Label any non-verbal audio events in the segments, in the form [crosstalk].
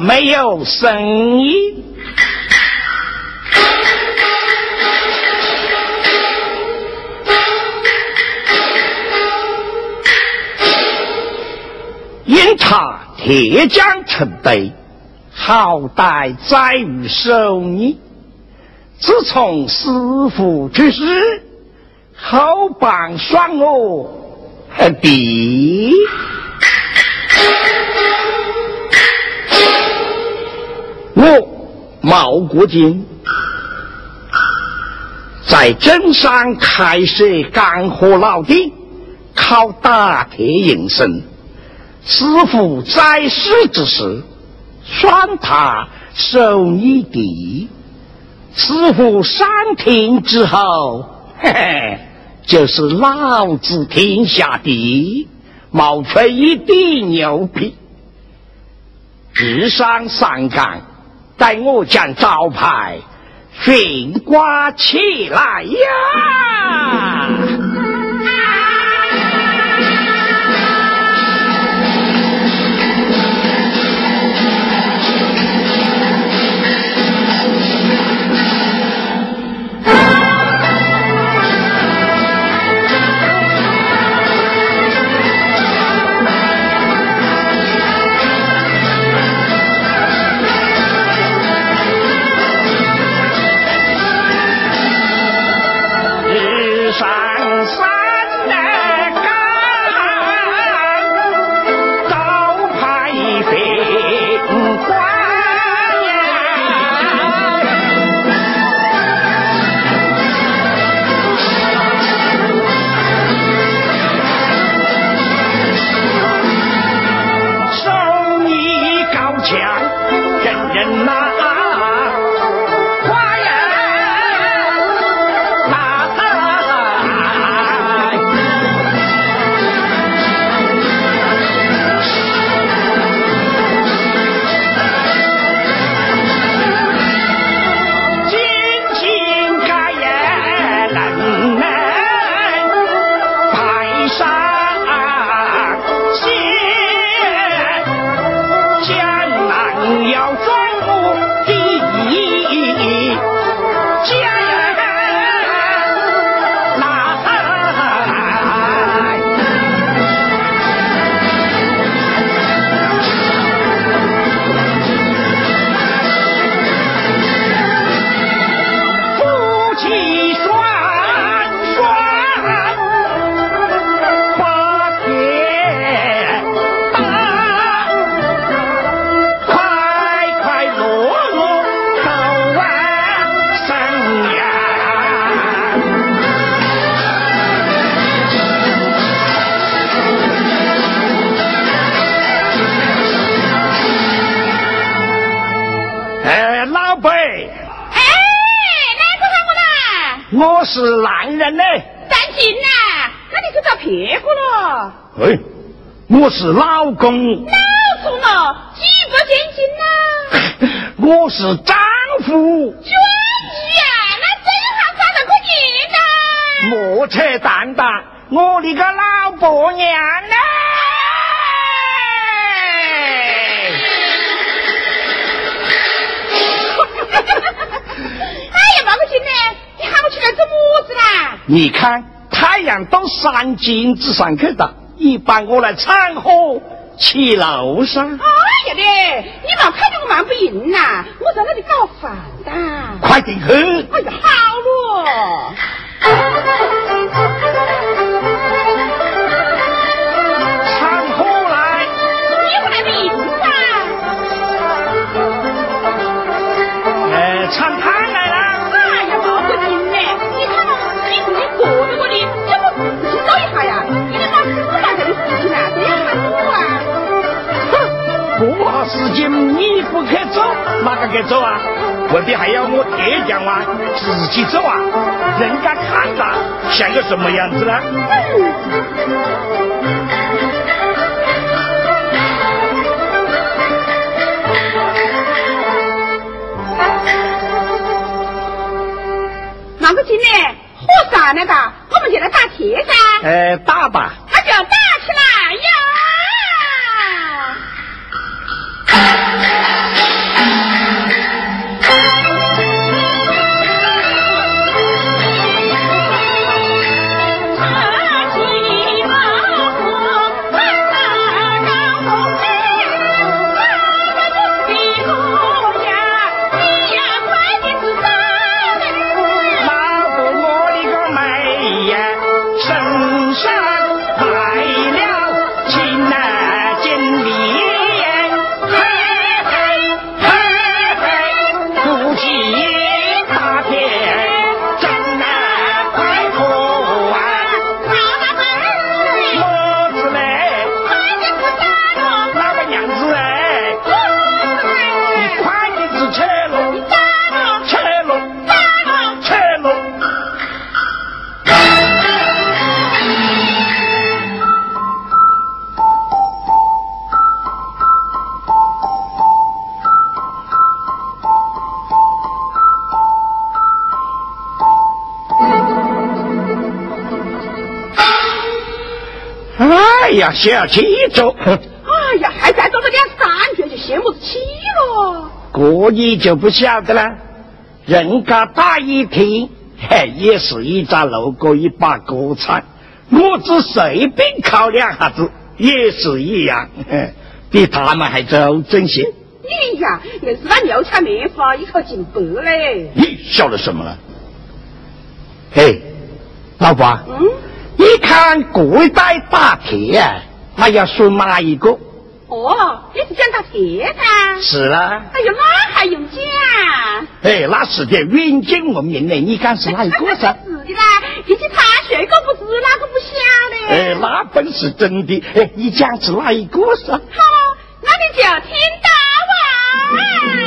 没有声音？因他铁匠成碑，好歹在于手艺。自从师傅去世，后帮算我弟。毛国金在镇上开设干活老店，靠打铁营生。师傅在世之时，算他手艺的。师傅上庭之后，嘿嘿，就是老子天下第一，冒出一地牛皮。日上三竿，待我将招牌悬挂起来呀！公。老公了，几不见紧呐？[laughs] 我是丈夫。娟女啊，那这下咋得可见呐？莫扯淡淡，我的个老婆娘呢？[laughs] 哎呀，毛个劲呢？你喊我去干做么子啦？你看太阳到山尖子上去了，一般我来掺和去楼上。哎呀嘞，你老看着我忙不赢呐，我在那里搞饭的。快点去！哎呀，好了。事情你不去做，哪个去做啊？未必还要我爹讲啊，自己做啊？人家看着像个什么样子呢？那个今年火啥那个？我们就来打铁噻。呃，打吧。哎呀，小气着。哎呀，还再多了两三卷就羡慕起了。这你就不晓得了，人家打一天，嘿，也是一扎路过一把锅铲，我只随便烤两下子，也是一样，比他们还周正些。哎呀，硬是那牛菜面法一口进白嘞！你晓得什么了？嘿，老婆，嗯，你看过一代打铁啊，那要说哪一个？哦，你是讲打铁噻？是啦。哎呀，那还用讲？哎，那是的远近闻名的，你看是哪一个噻？是的啦，一起查谁个不知，哪个不晓得？哎，那本是真的。哎，你讲是哪一个噻？好，那你就听到啊。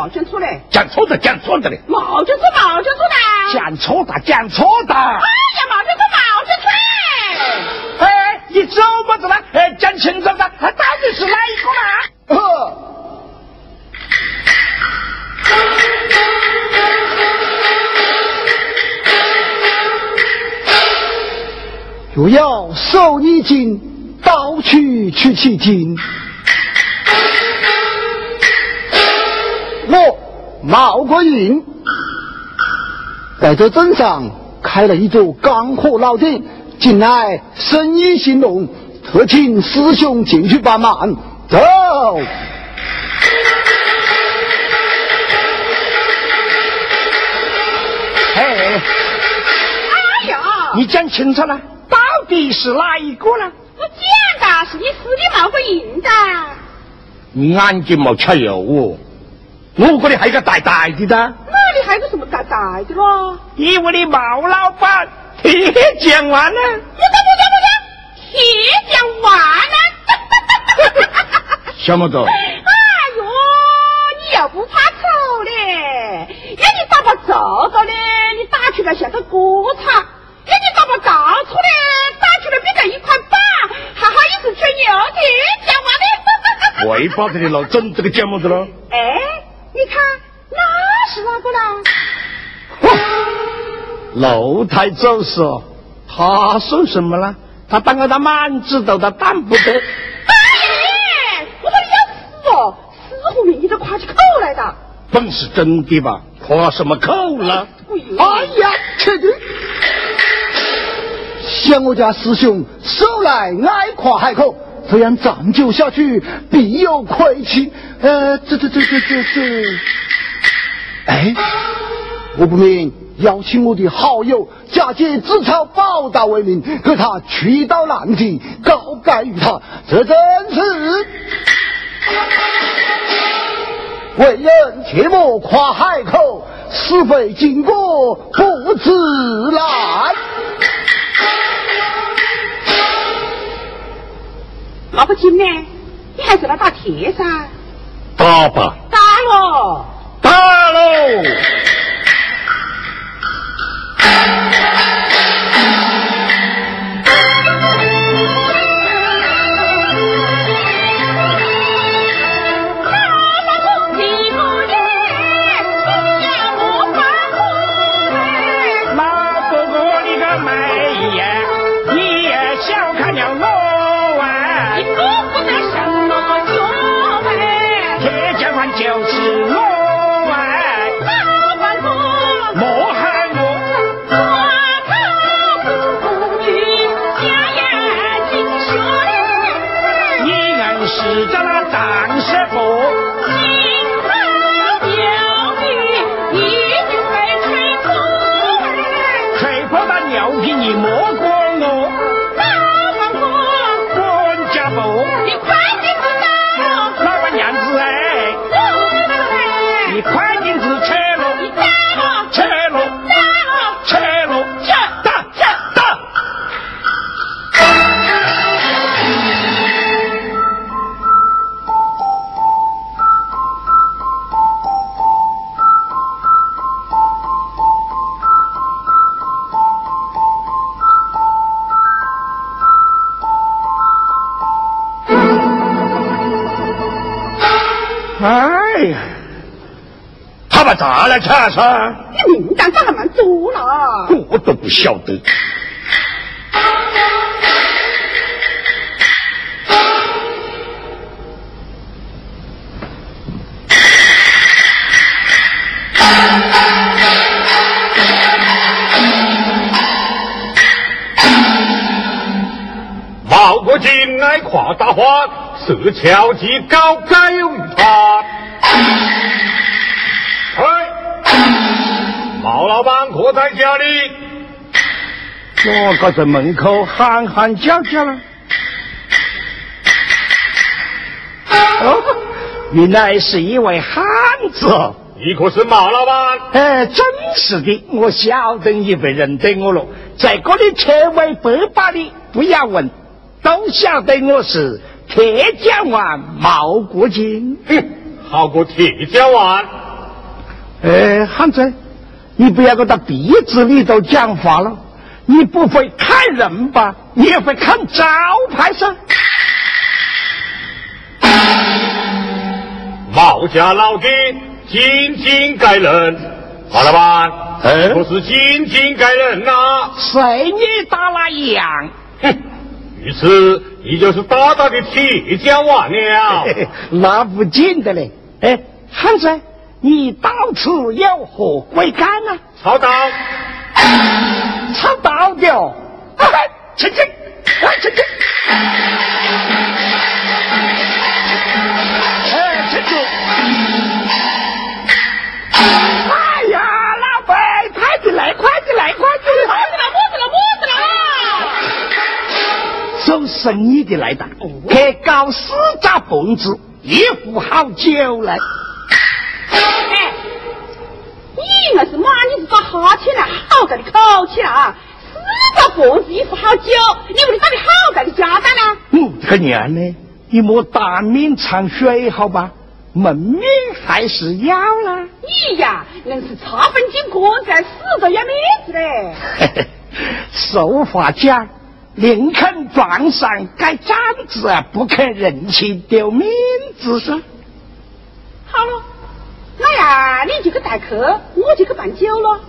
毛讲错嘞，讲错的，讲错的嘞。毛讲错，毛讲错的。讲错的，讲错的。哎呀，毛讲错，毛讲错。哎，你怎么子了？哎，讲清楚的，他到底是哪一个呢？若要收你金，盗取取其金。冒个印，在这镇上开了一座钢火老店，近来生意兴隆，特请师兄进去帮忙。走。哎，哎呀，你讲清楚了，到底是哪一个呢？我讲的是你师弟冒个印的。你眼睛没瞧有哦。我这里还有个大大的的，那里还有个什么大大的咯？你屋里毛老板铁匠完了，不讲不讲不讲，铁匠完了，小 [laughs] 么子？哎呦，你又不怕丑嘞？要你打把这个嘞，你打出来像个锅铲；要你打把大错嘞，打出来变成一块板，还好意思吹牛铁匠完了。为把这里老整这个讲么子了？哎。你看，那是哪个呢？楼台走时，他算什么了？他当个他满子都他当不得。哎，我说你要死哦！死活命你都夸起口来的。本是真的吧？夸什么口了？哎呀，确定！想我家师兄手来爱夸海口。这样长久下去，必有亏欠。呃，这这这这这这，哎，我不明邀请我的好友，假借自嘲报答为名，给他取道难题，告盖于他，这真是为人切莫夸海口，是非经过不自然。老婆金呢？你还是来打铁噻？打吧！打喽！打喽！了，查查？你名单咋那么多了？我都不晓得。毛国进来夸大话，是巧计高改于他。毛老板可在家里？我搁在门口喊喊叫叫了。哦，原来是一位汉子。你可是毛老板？哎，真是的，我晓得你被认得我了。在这里车尾百把的，不要问，都晓得我是铁匠王毛国金。哼，好个铁匠王。哎，汉子，你不要搁到鼻子里头讲话了。你不会看人吧？你也会看招牌噻。毛家老弟。进京改人，马老板，哎，不是金金盖人呐，随你打那样，哼，于是你就是大大的铁匠王了，那不见得嘞。哎，汉子，你到此有何贵干呢？操刀，操刀的哦，请进，来请进。哎呀，老板，快进来，快进来，快进来！么子了，么子了，么子了！做生意的来的，去搞四扎蹦子，一壶好酒来。哎，你那是嘛？你是打哈欠了？好大的口气啊！四扎蹦子，一壶好酒，你屋里到底好大的家当呢？嗯，这个娘呢？你莫大面掺水好吧？门面还是要了。你呀，硬是差分进锅在，死都要面子嘞。俗话讲，宁肯撞上盖帐子，不肯人情丢面子噻。好了，那呀，你就去待客，我就去办酒了。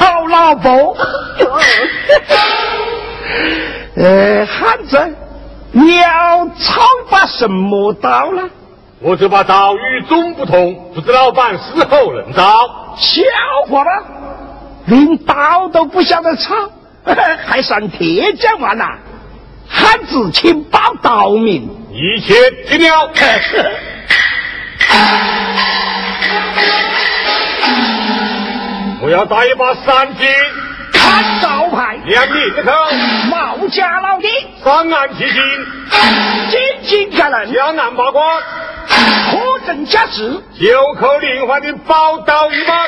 好老婆。呃，汉子，你要操把什么刀呢？我这把刀与众不同，不知老板是否能刀？笑话了，连刀都不晓得操，[laughs] 还算铁匠玩呐？汉子请报刀名，一切听了。[laughs] 我要打一把三斤，看招牌，两米口，毛家老弟，三案七斤，金金家人，两案八卦。可证价值，九口连环的宝刀一把，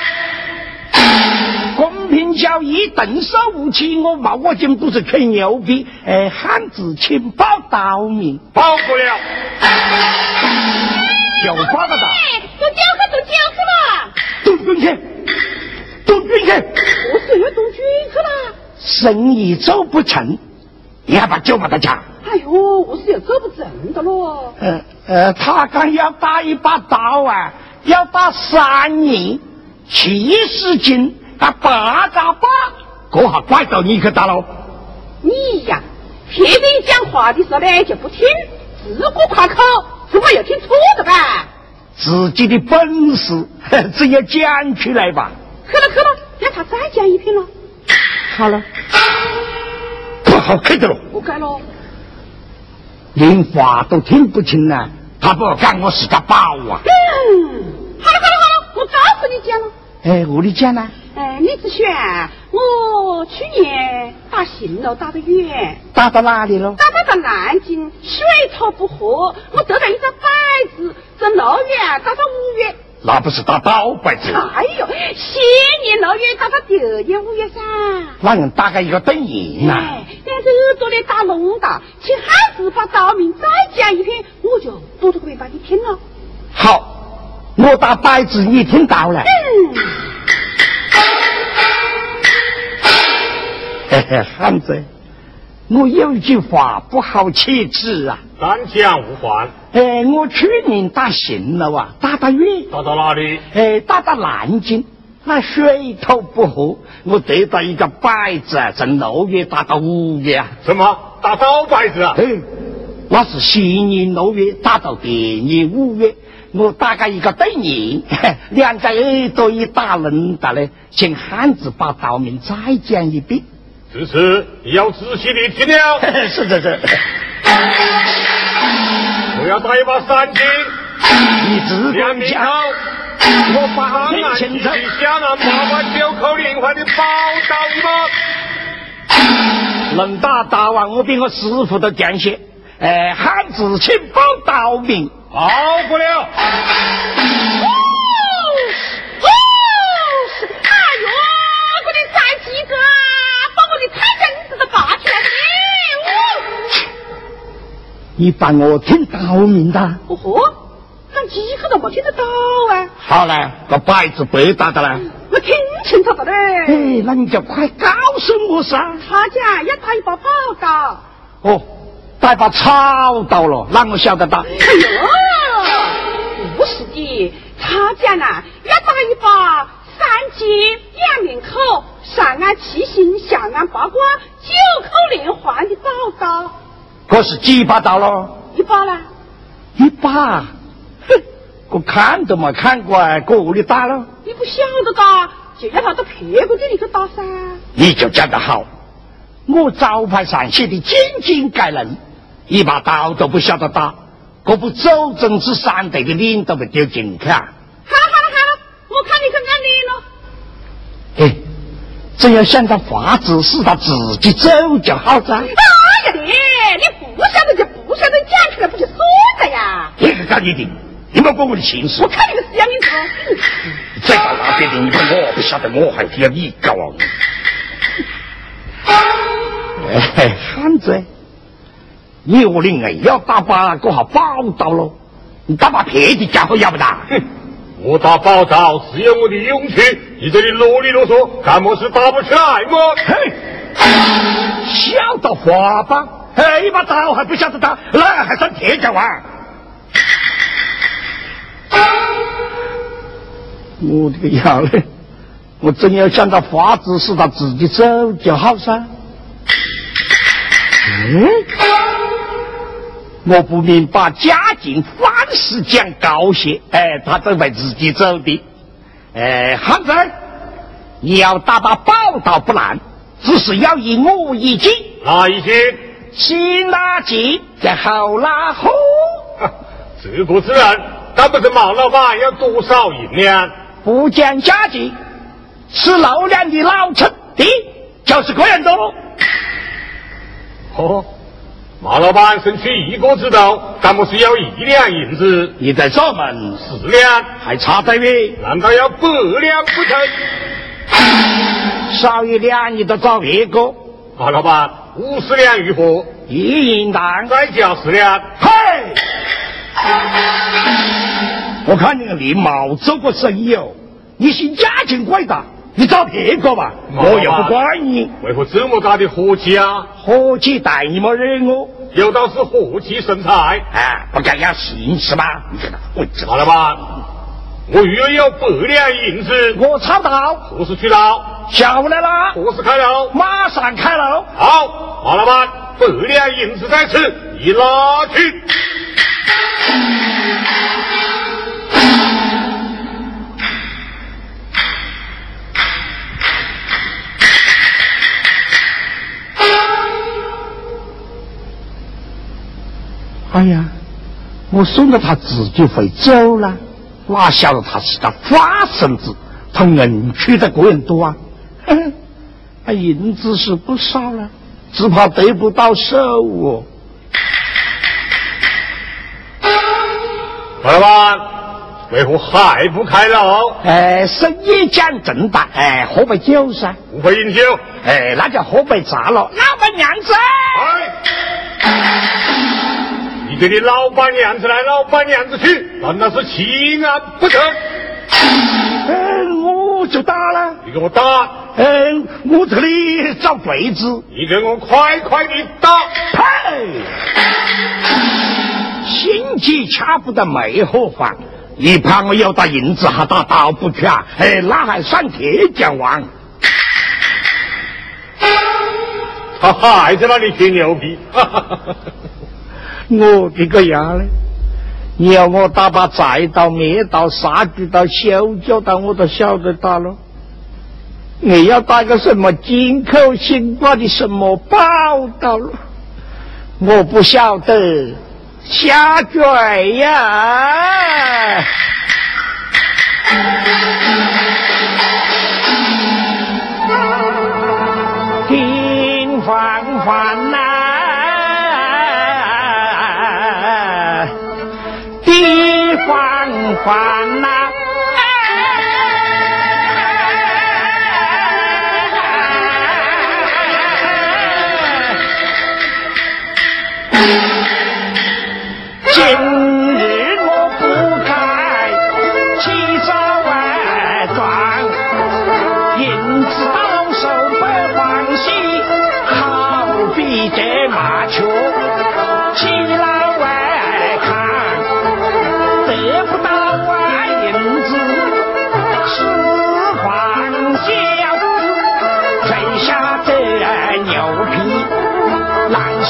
公平交易，动手无欺。我毛我今不是吹牛逼，哎，汉子请报刀名，报不了，就发个刀，都交可都交去了，都进去，都进去，我是要都进去啦，生意做不成，你还把酒把他加。哎呦，我是要做不成的咯。呃呃，他刚要打一把刀啊，要打三年，七十斤，他八扎八，这下怪到你去打喽。你呀，别人讲话的时候呢就不听，自古夸口，怎么又听错的吧？自己的本事只有讲出来吧。去了去了，让他再讲一遍了。好了，不好开的了。不改了。连话都听不清呢，他不讲我是个宝啊！嗯，好了好了好了，我告诉你讲了。哎，我的讲呢？哎，李子轩，我去年打行了打得远，打到哪里了？打到到南京，水土不服，我得了一张摆子，从六月打到五月。那不是打倒拐子？哎呦，新年六月打到第二年五月三。那人打个一个等赢呐？哎，两只耳朵里打龙大，请汉子把道名再讲一遍，我就多多会把你听了。好，我打摆子，你听到了？嗯。嘿嘿，汉子，我有一句话不好启齿啊。三枪五环。哎，我去年打行了哇，打到远，打到哪里？哎，打到南京，那水土不服，我得到一个摆子，从六月打到五月啊。什么？打倒摆子啊？哎，那是新年六月打到第年五月，我打个一个对联，[laughs] 两个耳朵一打聋的嘞，请汉子把道名再讲一遍。此事你要仔细的听了。是 [laughs] 是是。我要打一把三斤，你只管讲，我把你请走。下南八关九口连环的宝刀一把，能打大王，我比我师傅都强些。哎，汉子请报道明，好不了。哦哦，哎呦，我的三鸡哥，把我的菜根子都拔起来了！你把我听到名的？哦吼，那几个都没听得到啊！好嘞，个摆子白打的嘞。我听清楚的嘞。哎，那你就快告诉我噻。他家要打一把宝刀。哦。带把草刀了，那我晓得打？哎呦，不是的，他家呢要打一把三尖两面口，上安七星，下安八卦，九口连环的宝刀。可是几把刀了？一把啦。一把？哼，我看都没看过，搁里打了？你不晓得打，就要他到别个这里去打噻。你就讲得好，我招牌上写的精精盖人。一把刀都不晓得打，这不周正子三队的脸都被丢进去啊！好了好了好了，我看你去按脸了。哎，只要想到法子使他自己走就好噻。哎呀你，你不晓得就不晓得，讲出来不就说了呀？你是搞你的，你莫管我的心事。我看你个死样子！再搞那别的，你看我不晓得，我还要你搞啊！哎，汉子。你我的硬要打把个好宝刀喽？你打把别的家伙要不打？哼！我打宝刀是有我的勇气，你这里啰里啰嗦，干么事打不起来么？嘿，晓得话吧？哎，一把刀还不晓得打，那还算铁脚啊？我的个要嘞！我真要想到法子使他自己走就好噻。嗯。我不明把家境凡事讲高些，哎，他都会自己走的。哎，汉子，你要打把宝刀不难，只是要以我一计。哪一计？先拉计，再后拉货。[laughs] 自不自然，但不是毛老板要多少银两？不讲价钱，吃老两的老陈的，就是个人多。哦。马老板生取一个指头，干不是要一两银子？你在找门四两，还差得远？难道要百两不成？少一两你都找别个。马老板，五十两如何？一银当，再交十两。嘿！我看你个连毛做过生意哦，你心家境怪大。你找别个吧，我又不管你。为何这么大的火气啊？火气大，你莫惹我。有道是火气生财，哎，不该要心是吗？我知道了吧？我约有百两银子，我操刀，何时取刀？下午来了，何时开楼？马上开楼。好，马老板，百两银子在此，你拿去。哎呀，我送了他自己会走了，哪晓得他是个花生子，他硬取的个人多啊！[laughs] 他银子是不少了，只怕得不到手哦。老板，为何还不开楼？哎，生意讲正大，哎，喝杯酒噻。不会饮酒，哎，那就喝杯茶了。老板娘子。你这里老板娘子来，老板娘子去，难道是欺俺不成？嗯，我就打了。你给我打。嗯，我这里找柜子。你给我快快的打。呸。心急掐不得没何妨。你怕我要打银子还打倒不去啊？哎，那还算铁匠王。他还在那里吹牛逼。我这个样嘞！你要我打把菜刀、灭刀、杀猪刀、修脚刀，我都晓得打了。你要打个什么进口新挂的什么宝刀了？我不晓得，下嘴呀！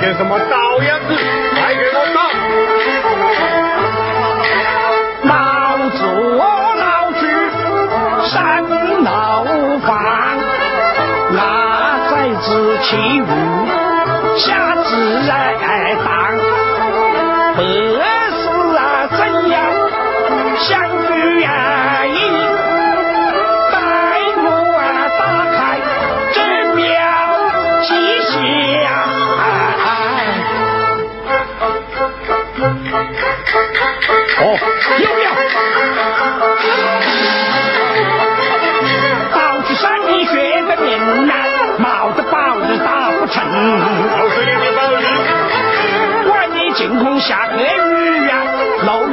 还想什么倒样子？来给我倒！老做老去三楼房，那在子起舞，瞎子来当，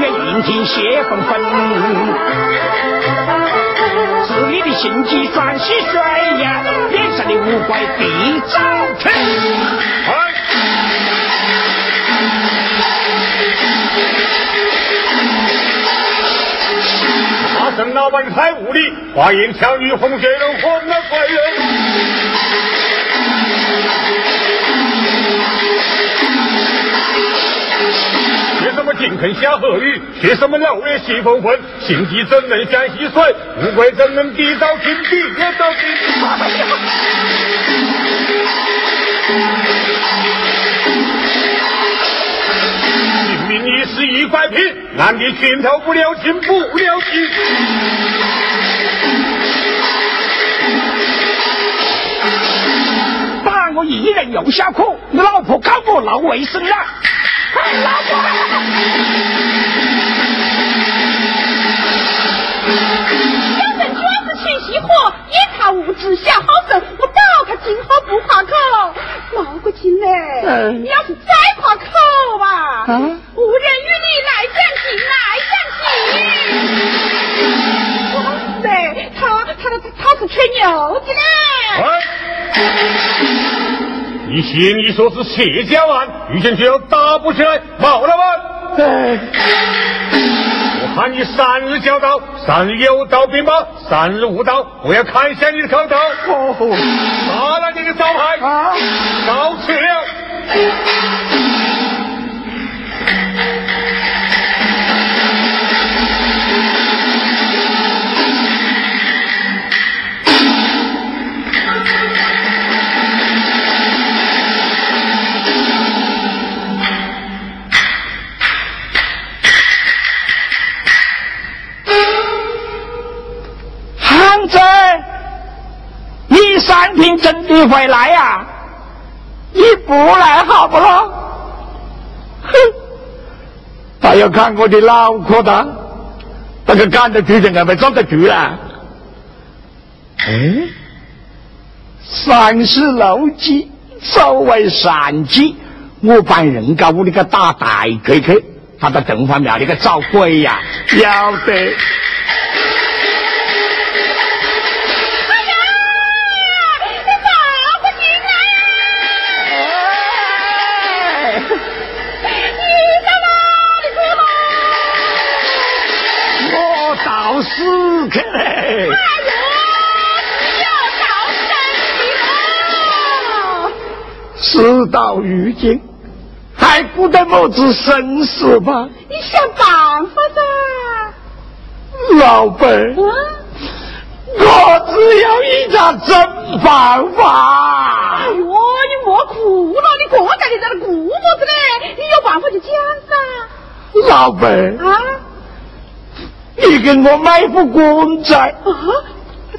月阴天雪纷纷。是你的心机转洗水呀，脸上的乌龟地早晨。郑老板太无礼，花言巧语哄血人，哄了坏人。学什么金坑下河鱼，学什么老月戏风魂，心机怎能像溪水？乌龟怎能地早天地也早天？明明一是一块皮，男的拳头不了情不了情。把我一人用下苦，你老婆搞我闹卫生了。老婆，小人主要是娶媳妇，也怕物质下好生，我倒他今后不夸口。毛嘞，你要是再夸口吧，无人与你来来相亲。哇塞，他他他他是吹牛的嘞！你信你说是谢家湾，遇见就要打不起来，毛老板？我喊你三日交刀，三日有刀便报，三日无刀，我要看一下你的口头。拿了你的招牌，刀去了。三平真的会来呀？你不来好不咯？哼！他要看我的脑壳的，那个干得住人，还没找得住啊？哎，三十六计，走为上计。我帮人家屋里个打大鬼去，他到正房庙里个找鬼呀，要得。哎呦，要到生死事到如今，还不得么子生死吗？你想办法噻！老板，我只有一个真办法。哎呦，你莫哭了，你过在你在那哭么子呢？你有办法就讲噻。老板啊！你给我买副棺材，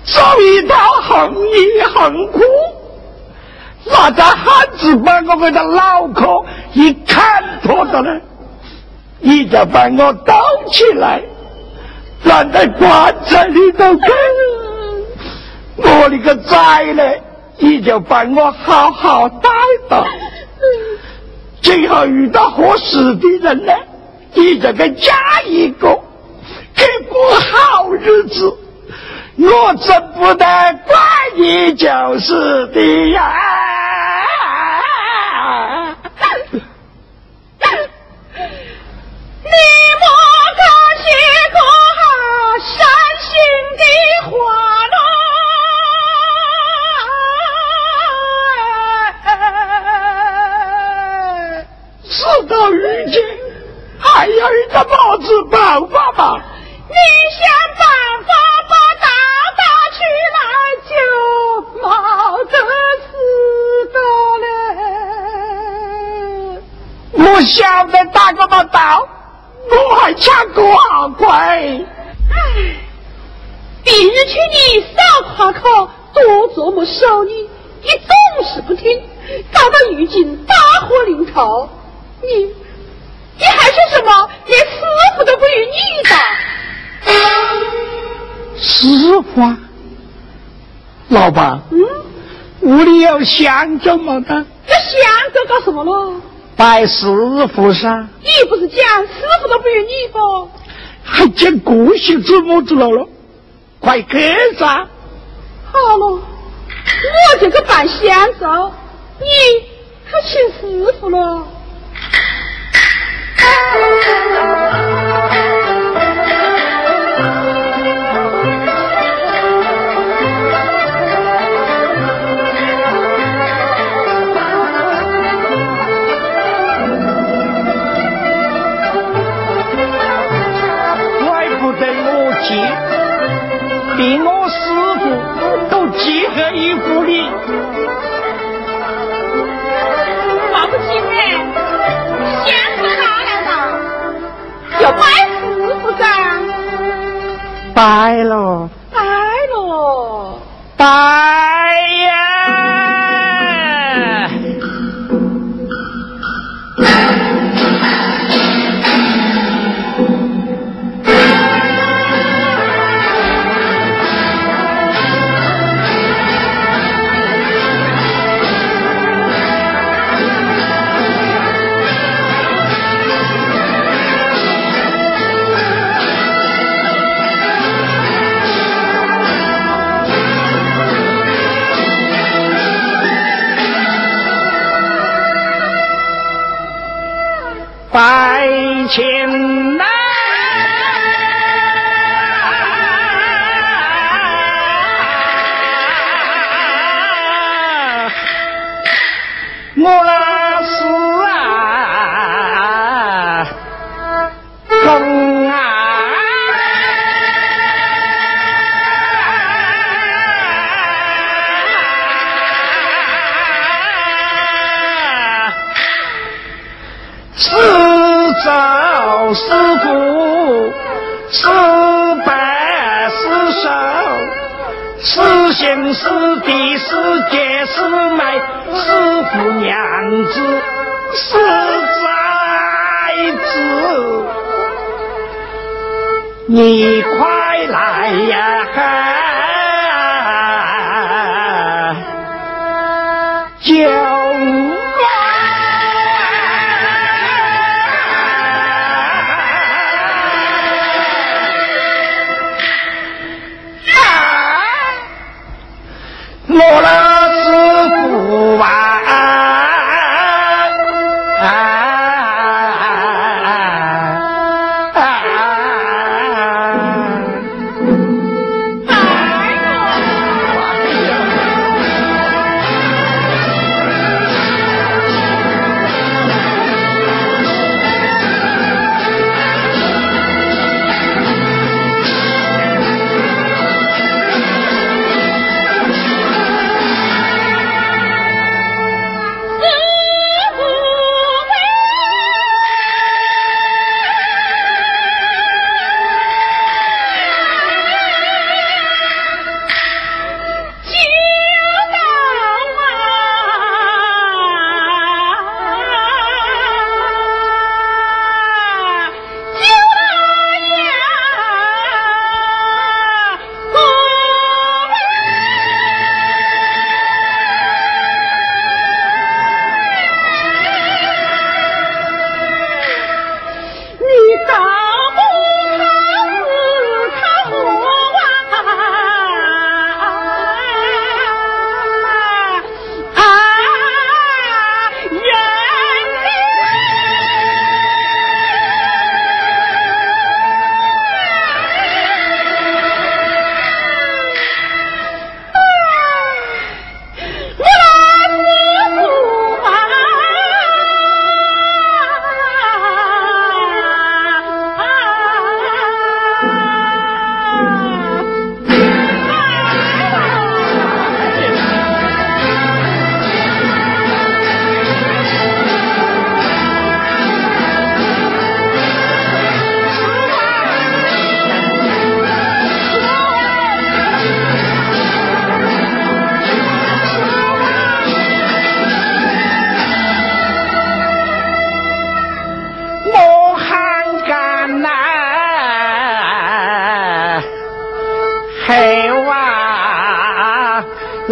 找一套横衣横裤，拿着汉子把我们的脑壳一砍破的呢，你就把我倒起来，放在棺材里头去。我的个崽呢，你就把我好好带到，最后遇到合适的人呢，你就给嫁一个。日子，我真不得怪你就是的呀！你莫可写个伤心的话喽！事到如今，还有一个么子办法吗？你想晓得打个么刀，我还抢过好快。唉，平日劝你少夸口，多琢磨少你，你总是不听，搞到如今大祸临头，你你还说什么？连师傅都不如你的。师傅，老板，嗯，屋里有香烛么的？这香烛干什么了？拜师傅噻。你不是讲师傅都不如你不？还讲个性子么子了了？快给噻！好了，我这个办香烛，你可请师傅了。比 [laughs] 的？要拜师傅噻！拜了，拜我那是啊，公啊。找师傅，是拜是寿，是行是弟是姐是妹，师傅娘子是崽子。你快来呀！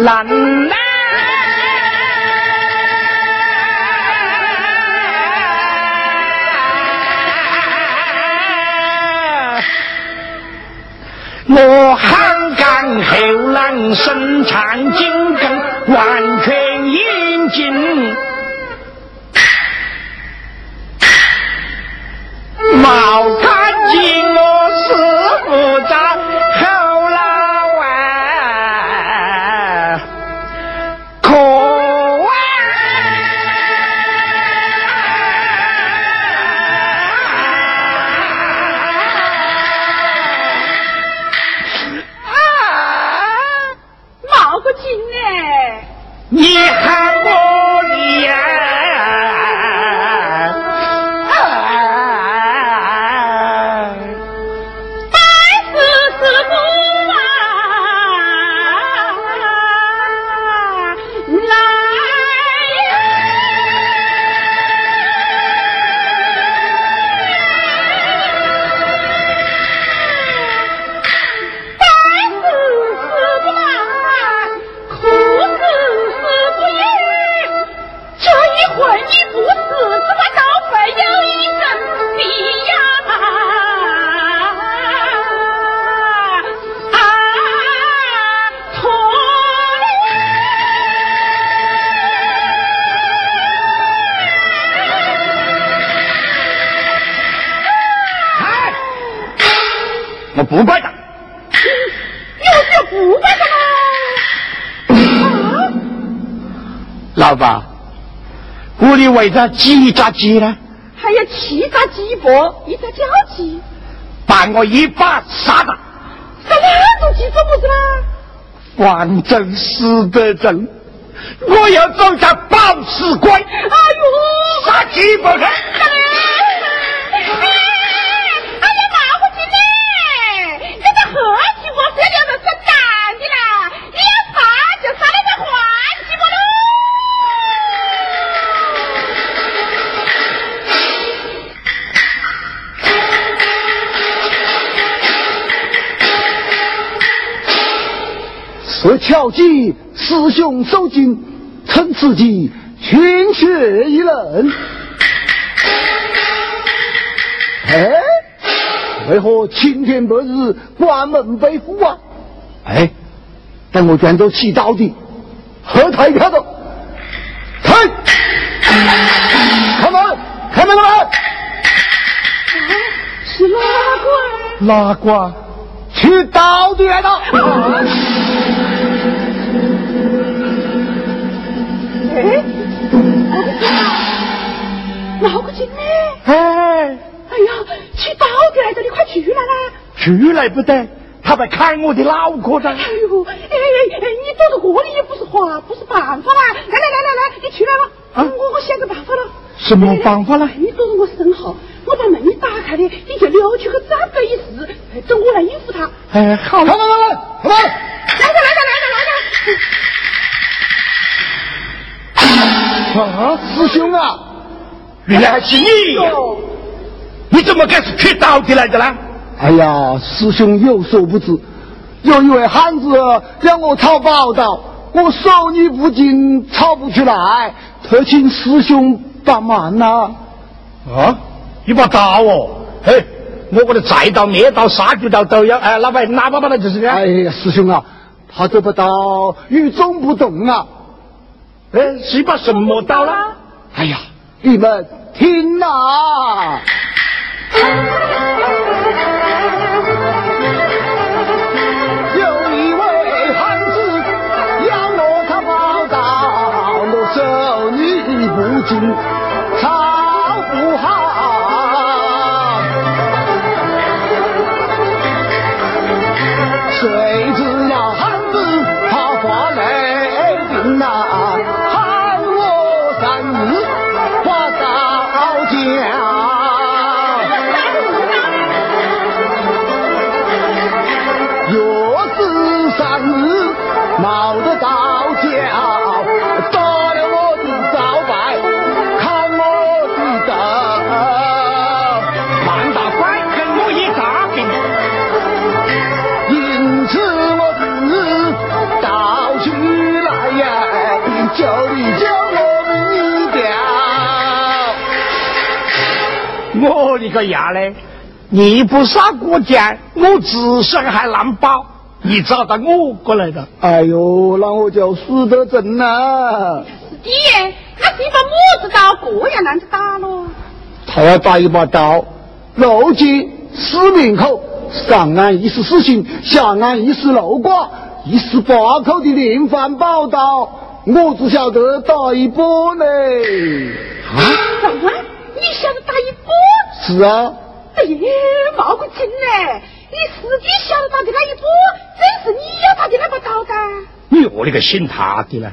救！不屋里围着几只鸡呢？还有七只鸡脖，一只脚鸡。把我一把杀了。杀两种鸡怎么子啦？反正死得正，我要做下保死官。哎呦，杀鸡婆看。设巧计，师兄受惊，趁此机群血一人。哎，为何青天白日关门被虎啊？哎，等我卷走起刀的，何太看到？开，开门，开门，开门！是哪个？哪个？去刀的来了！[laughs] 哎，老个金呢？哎，哎呀，去刀的来着，你快去来啦！去来不得，他在砍我的脑壳噻。哎呦，哎哎哎，你躲在这里也不是话，不是办法啦！来来来来来，你去来吧。啊，我我想个办法了。什么办法呢？你躲在我身后，我把门一打开的，你就溜去和张哥一试，等我来应付他。哎，好。来来来来，来来，来着来着来来着。啊，师兄啊，原来是你！你怎么敢是缺刀的来的呢？哎呀，师兄有所不知，有一位汉子让我抄宝刀，我手艺不精，抄不出来，特请师兄帮忙呐。啊，一把刀哦，嘿，我这里菜刀、灭刀、杀猪刀都要，哎，老板哪把把他就是哎呀，师兄啊，他这把刀与众不同啊。哎，是把什么刀啦？哎呀，你们听呐！有一位汉子要我他宝刀，我手你不精，一个牙嘞！你不杀过江，我自身还难保。你找到我过来的，哎呦，那我就死得真呐！师弟，那是一把么子刀，这样难着打喽？他要打一把刀，漏接四面口，上岸一十四星，下岸一十六卦，一十八口的连环宝刀，我只晓得打一波呢。啊？什么？你晓得打一把？是啊，哎呀，毛个劲呢！你自己晓得打的那一步，真是你要打的那把刀的。你我那个信他的呢。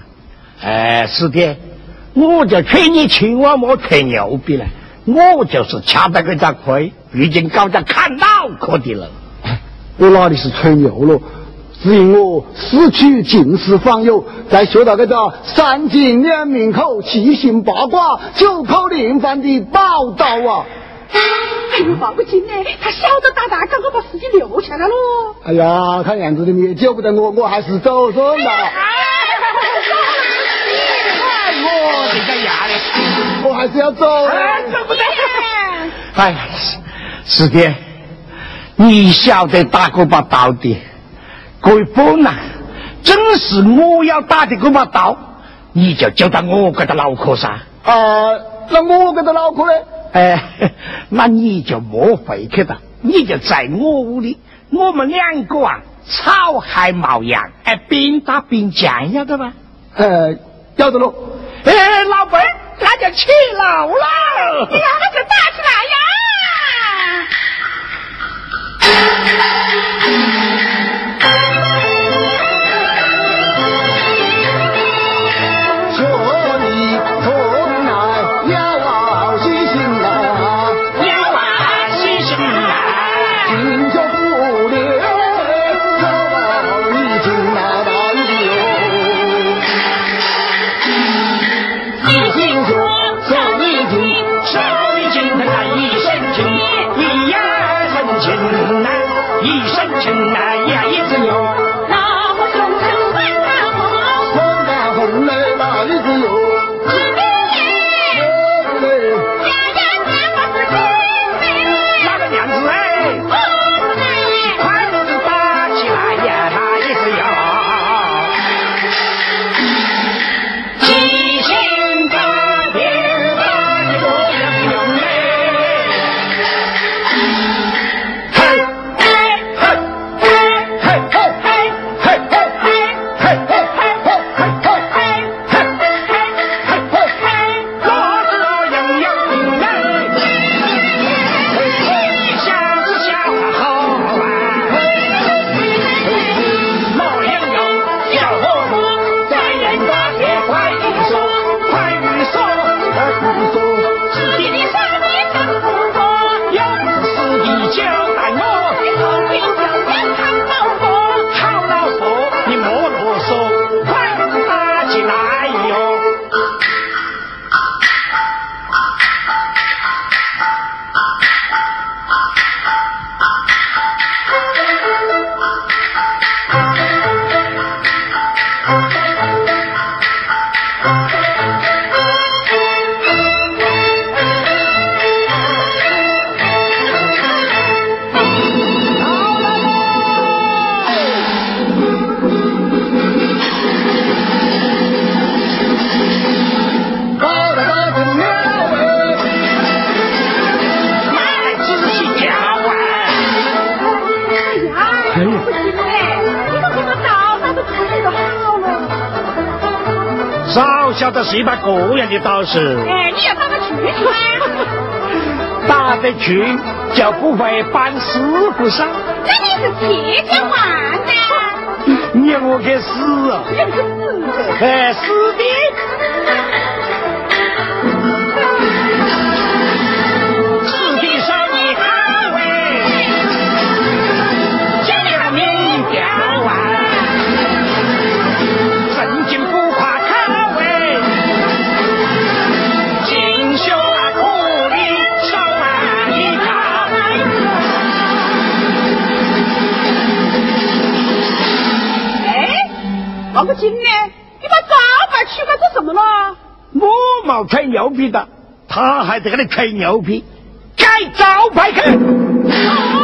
哎，是的，我就劝你千万莫吹牛逼了。我就是掐得个家亏，毕竟搞家看脑壳的了。我哪里是吹牛了？只因我失去近视访友，在学到这个三进两命口、七星八卦、九口连环的宝刀啊！哎呦，冒个劲呢！他晓得打打，赶快把司机留下来喽。哎呀，看样子的你救不得我，我还是走算了。哎，我这个呀嘞！我还是要走。哎，走不得。哎呀，师弟，你晓得打这把刀的，各位不难，正是我要打的这把刀，你就交到我这个脑壳上。啊，那我这个脑壳呢？哎，那你就莫回去了，你就在我屋里，我们两个啊，草还冒样，哎，边打边讲，要得吧？呃，要得喽。哎，老辈儿，那就起楼了。那就打起来呀！说 [laughs] 少晓得是一把个样的刀是。哎，你要打得去去吗？打得去就不会搬师傅上。那你是千千万的。你我给死啊！你个死！哎，死的。王个金呢？你把招牌取过做什么了？我冇吹牛皮的，他还在那里吹牛皮，改招牌去。[laughs]